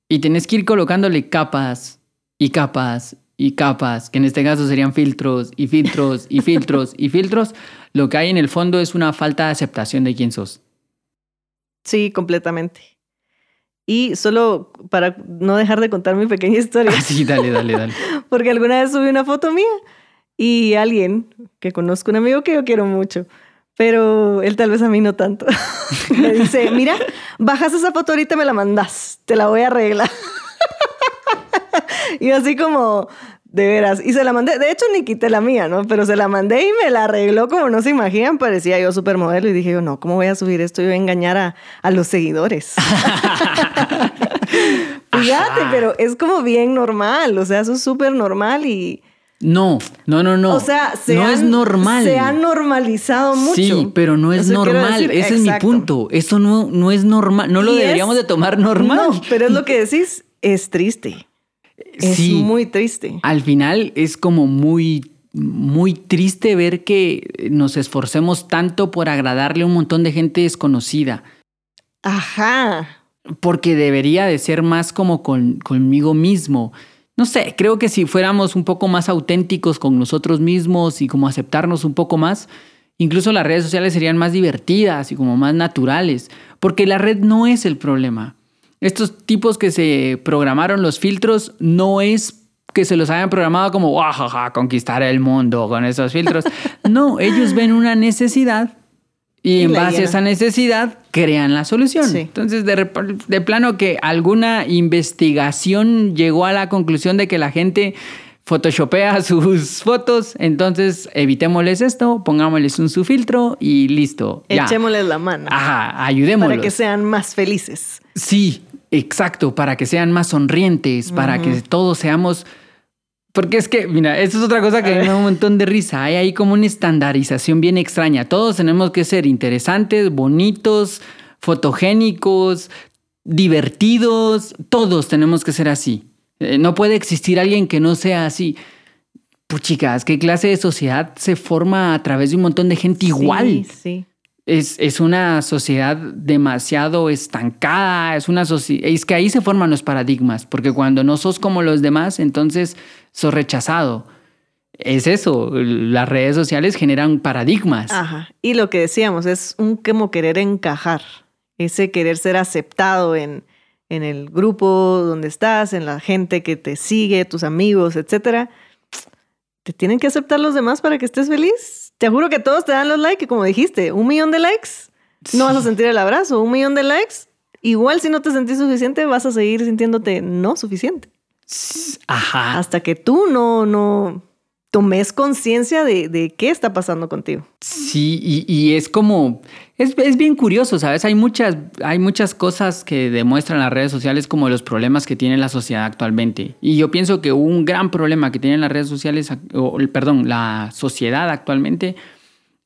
y tenés que ir colocándole capas y capas y capas, que en este caso serían filtros y filtros y filtros y filtros, lo que hay en el fondo es una falta de aceptación de quién sos. Sí, completamente. Y solo para no dejar de contar mi pequeña historia. Ah, sí, dale, dale, dale. Porque alguna vez subí una foto mía y alguien que conozco, un amigo que yo quiero mucho, Pero él tal vez a mí no tanto. me dice, mira, bajas esa foto ahorita y me la mandas, te la voy a arreglar. y así como, de veras. Y se la mandé, de hecho ni quité la mía, ¿no? Pero se la mandé y me la arregló como no se imaginan. Parecía yo supermodelo y dije yo, no, ¿cómo voy a subir esto? Yo voy a engañar a, a los seguidores. Fíjate, pero es como bien normal. O sea, eso es súper normal y... No, no, no, no. O sea, se no han, es normal. Se ha normalizado mucho. Sí, pero no es Eso normal. decir, Ese es mi punto. Esto no, no es normal. No lo es- deberíamos de tomar normal. No, pero es lo que decís, es triste. Es sí. muy triste. Al final es como muy, muy triste ver que nos esforcemos tanto por agradarle a un montón de gente desconocida. Ajá. porque debería de ser más como con, conmigo mismo. No sé, creo que si fuéramos un poco más auténticos con nosotros mismos y como aceptarnos un poco más, incluso las redes sociales serían más divertidas y como más naturales, porque la red no es el problema. Estos tipos que se programaron los filtros no es que se los hayan programado como "Guajaja, conquistar el mundo con esos filtros. No, ellos ven una necesidad y, Y en base a llenan. esa necesidad crean la solución. Sí. Entonces, de, de plano que alguna investigación llegó a la conclusión de que la gente photoshopea sus fotos, entonces evitémosles esto, pongámosles un su filtro y listo. Ya. Echémosles la mano. Ajá, ayudémoslos. para que sean más felices. Sí, exacto, para que sean más sonrientes, para que todos seamos... Porque es que, mira, esto es otra cosa que me da un montón de risa. Hay ahí como una estandarización bien extraña. Todos tenemos que ser interesantes, bonitos, fotogénicos, divertidos. Todos tenemos que ser así. Eh, no puede existir alguien que no sea así. Pues chicas, ¿qué clase de sociedad se forma a través de un montón de gente igual? Sí, sí. Es, es una sociedad demasiado estancada, es una es que ahí se forman los paradigmas, porque cuando no sos como los demás, entonces sos rechazado. Es eso, las redes sociales generan paradigmas. Ajá. Y lo que decíamos es un como querer encajar, ese querer ser aceptado en, en el grupo donde estás, en la gente que te sigue, tus amigos, etcétera. Te tienen que aceptar los demás para que estés feliz. Te juro que todos te dan los likes y como dijiste, un millón de likes, no vas a sentir el abrazo. Un millón de likes, igual si no te sentís suficiente, vas a seguir sintiéndote no suficiente. Ajá. Hasta que tú no, no tomes conciencia de, de qué está pasando contigo. Sí, y, y es como, es, es bien curioso, ¿sabes? Hay muchas, hay muchas cosas que demuestran las redes sociales como los problemas que tiene la sociedad actualmente. Y yo pienso que un gran problema que tienen las redes sociales, o, perdón, la sociedad actualmente,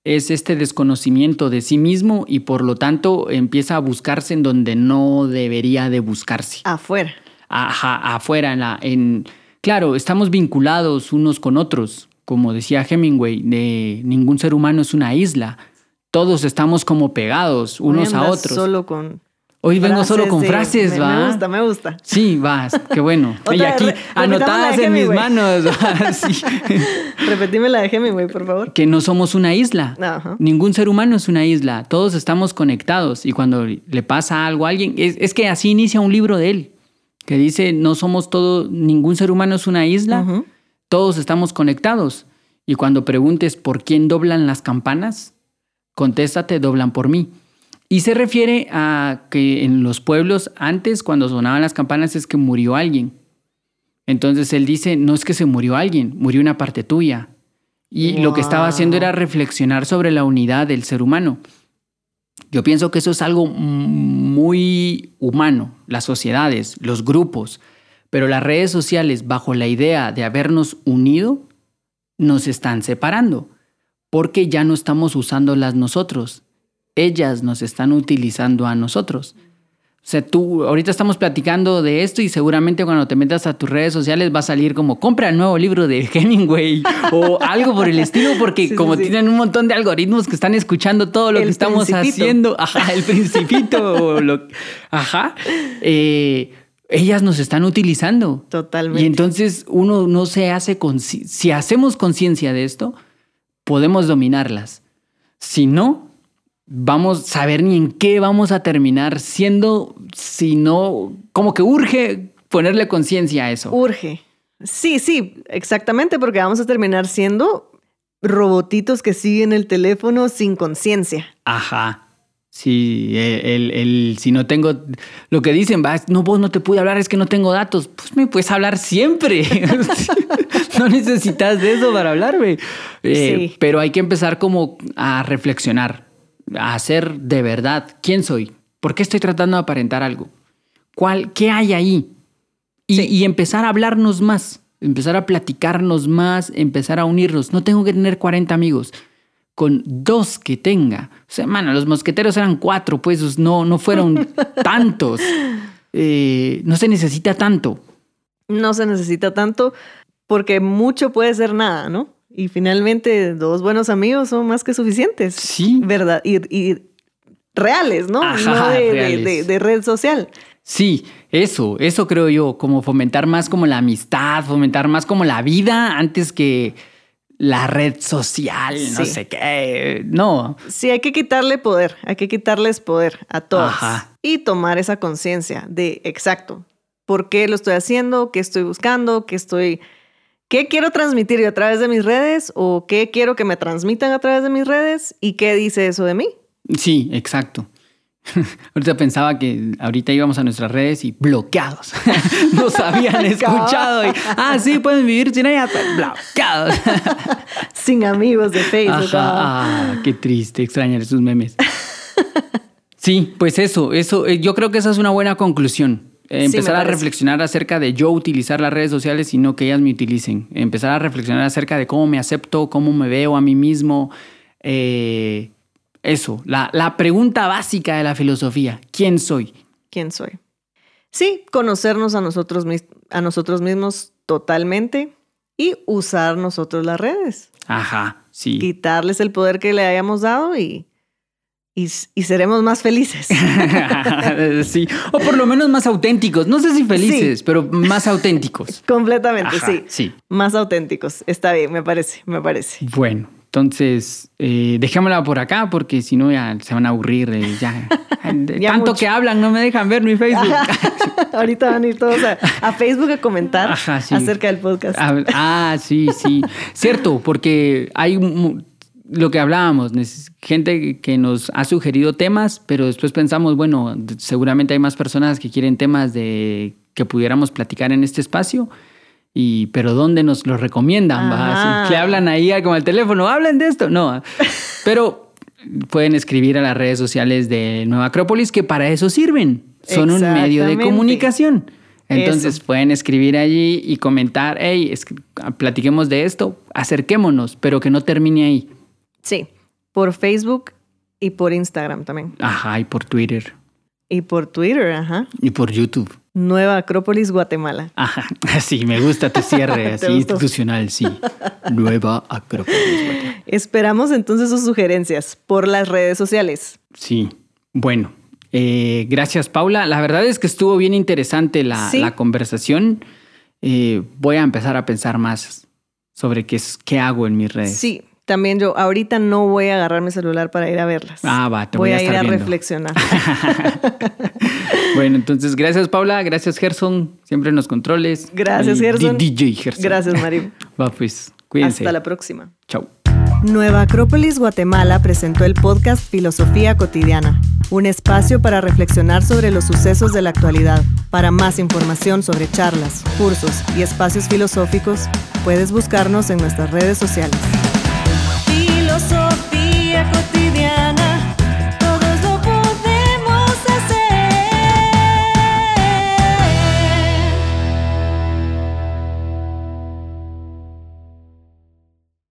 es este desconocimiento de sí mismo y por lo tanto empieza a buscarse en donde no debería de buscarse. Afuera. Ajá, afuera, en la, en, claro, estamos vinculados unos con otros, como decía Hemingway, de ningún ser humano es una isla. Todos estamos como pegados unos Hoy a otros. Solo con Hoy vengo solo con de- frases, me, ¿va? Me gusta, me gusta. Sí, vas, qué bueno. Otra y aquí re- anotadas en mis manos. Sí. Repetime la de Hemingway, por favor. que no somos una isla. Ajá. Ningún ser humano es una isla. Todos estamos conectados y cuando le pasa algo a alguien, es, es que así inicia un libro de él, que dice, no somos todo, ningún ser humano es una isla, todos estamos conectados. Y cuando preguntes por quién doblan las campanas, contéstate, doblan por mí. Y se refiere a que en los pueblos antes, cuando sonaban las campanas, es que murió alguien. Entonces él dice, no es que se murió alguien, murió una parte tuya. Y lo que estaba haciendo era reflexionar sobre la unidad del ser humano. Yo pienso que eso es algo muy humano, las sociedades, los grupos, pero las redes sociales, bajo la idea de habernos unido, nos están separando, porque ya no estamos usándolas nosotros, ellas nos están utilizando a nosotros. O sea, tú, ahorita estamos platicando de esto y seguramente cuando te metas a tus redes sociales va a salir como compra el nuevo libro de Hemingway o algo por el estilo, porque Sí, como sí. tienen un montón de algoritmos que están escuchando todo lo El que estamos Principito. haciendo, ajá, el principito, o lo- ajá, eh, ellas nos están utilizando. Totalmente. Y entonces uno no se hace, si hacemos conciencia de esto, podemos dominarlas. Si no, vamos a saber ni en qué vamos a terminar siendo, si no, como que urge ponerle conciencia a eso. Urge. Sí, sí, exactamente, porque vamos a terminar siendo robotitos que siguen el teléfono sin conciencia. Ajá. Sí, el, el, si no tengo, lo que dicen, va, no, vos no te pude hablar, es que no tengo datos. Pues me puedes hablar siempre. no necesitas de eso para hablarme. Eh, pero hay que empezar como a reflexionar, a hacer de verdad quién soy, por qué estoy tratando de aparentar algo, ¿Cuál, qué hay ahí. Y, y empezar a hablarnos más, empezar a platicarnos más, empezar a unirnos. No tengo que tener 40 amigos con dos que tenga. O sea, mano, los mosqueteros eran cuatro, pues no, no fueron tantos. Eh, no se necesita tanto. No se necesita tanto porque mucho puede ser nada, ¿no? Y finalmente dos buenos amigos son más que suficientes. Sí. ¿Verdad? Y, reales, ¿no? no de, red social. Sí, eso, eso creo yo, como fomentar más como la amistad, fomentar más como la vida antes que la red social, no sé qué. No. Sí, hay que quitarle poder, hay que quitarles poder a todos. Y tomar esa conciencia de exacto. ¿Por qué lo estoy haciendo? ¿Qué estoy buscando? ¿Qué estoy. ¿Qué quiero transmitir yo a través de mis redes? ¿O qué quiero que me transmitan a través de mis redes? ¿Y qué dice eso de mí? Sí, exacto. ahorita pensaba que ahorita íbamos a nuestras redes y bloqueados. Nos habían escuchado. Y, ah, sí, pueden vivir sin ella, bloqueados. sin amigos de Facebook. Ah, qué triste extrañar esos memes. Sí, pues eso, eso, eh, yo creo que esa es una buena conclusión. empezar a reflexionar acerca de yo utilizar las redes sociales y no que ellas me utilicen. Empezar a reflexionar acerca de cómo me acepto, cómo me veo a mí mismo. Eh, eso, la, la pregunta básica de la filosofía, ¿quién soy? ¿Quién soy? Sí, conocernos a nosotros, a nosotros mismos totalmente y usar nosotros las redes. Ajá, sí. Quitarles el poder que le hayamos dado y, y, seremos más felices. sí, o por lo menos más auténticos. No sé si felices, pero más auténticos. Completamente, sí. Sí. Más auténticos. Está bien, me parece, me parece. Bueno, entonces, eh, dejémosla por acá porque si no ya se van a aburrir. Eh, ya. Tanto que hablan, no me dejan ver mi Facebook. Ahorita van a ir todos a, Facebook a comentar acerca del podcast. Ah, sí, sí. Cierto, porque hay lo que hablábamos, gente que nos ha sugerido temas, pero después pensamos, bueno, seguramente hay más personas que quieren temas de que pudiéramos platicar en este espacio. Y, pero ¿dónde nos lo recomiendan? ¿va? le hablan ahí como al teléfono, hablen de esto. No, pero pueden escribir a las redes sociales de Nueva Acrópolis que para eso sirven. Son un medio de comunicación. Entonces pueden escribir allí y comentar, hey, platiquemos de esto, acerquémonos, pero que no termine ahí. Sí, por Facebook y por Instagram también. Ajá, y por Twitter. Y por Twitter, ajá. Y por YouTube. Nueva Acrópolis, Guatemala. Ajá, sí, me gusta tu cierre, así institucional, sí. Nueva Acrópolis, Guatemala. Esperamos entonces sus sugerencias por las redes sociales. Sí, bueno, eh, gracias Paula. La verdad es que estuvo bien interesante la, conversación. Eh, voy a empezar a pensar más sobre qué, es, qué hago en mis redes. Sí, también yo ahorita no voy a agarrar mi celular para ir a verlas. Ah, va, te voy, a, ir a reflexionar. bueno, entonces gracias Paula, gracias Gerson, siempre en los controles. Gracias Gerson. DJ Gerson. Gracias Mario. Va pues, cuídense. Hasta la próxima. Chao. Nueva Acrópolis Guatemala presentó el podcast Filosofía Cotidiana, un espacio para reflexionar sobre los sucesos de la actualidad. Para más información sobre charlas, cursos y espacios filosóficos, puedes buscarnos en nuestras redes sociales. Filosofía cotidiana.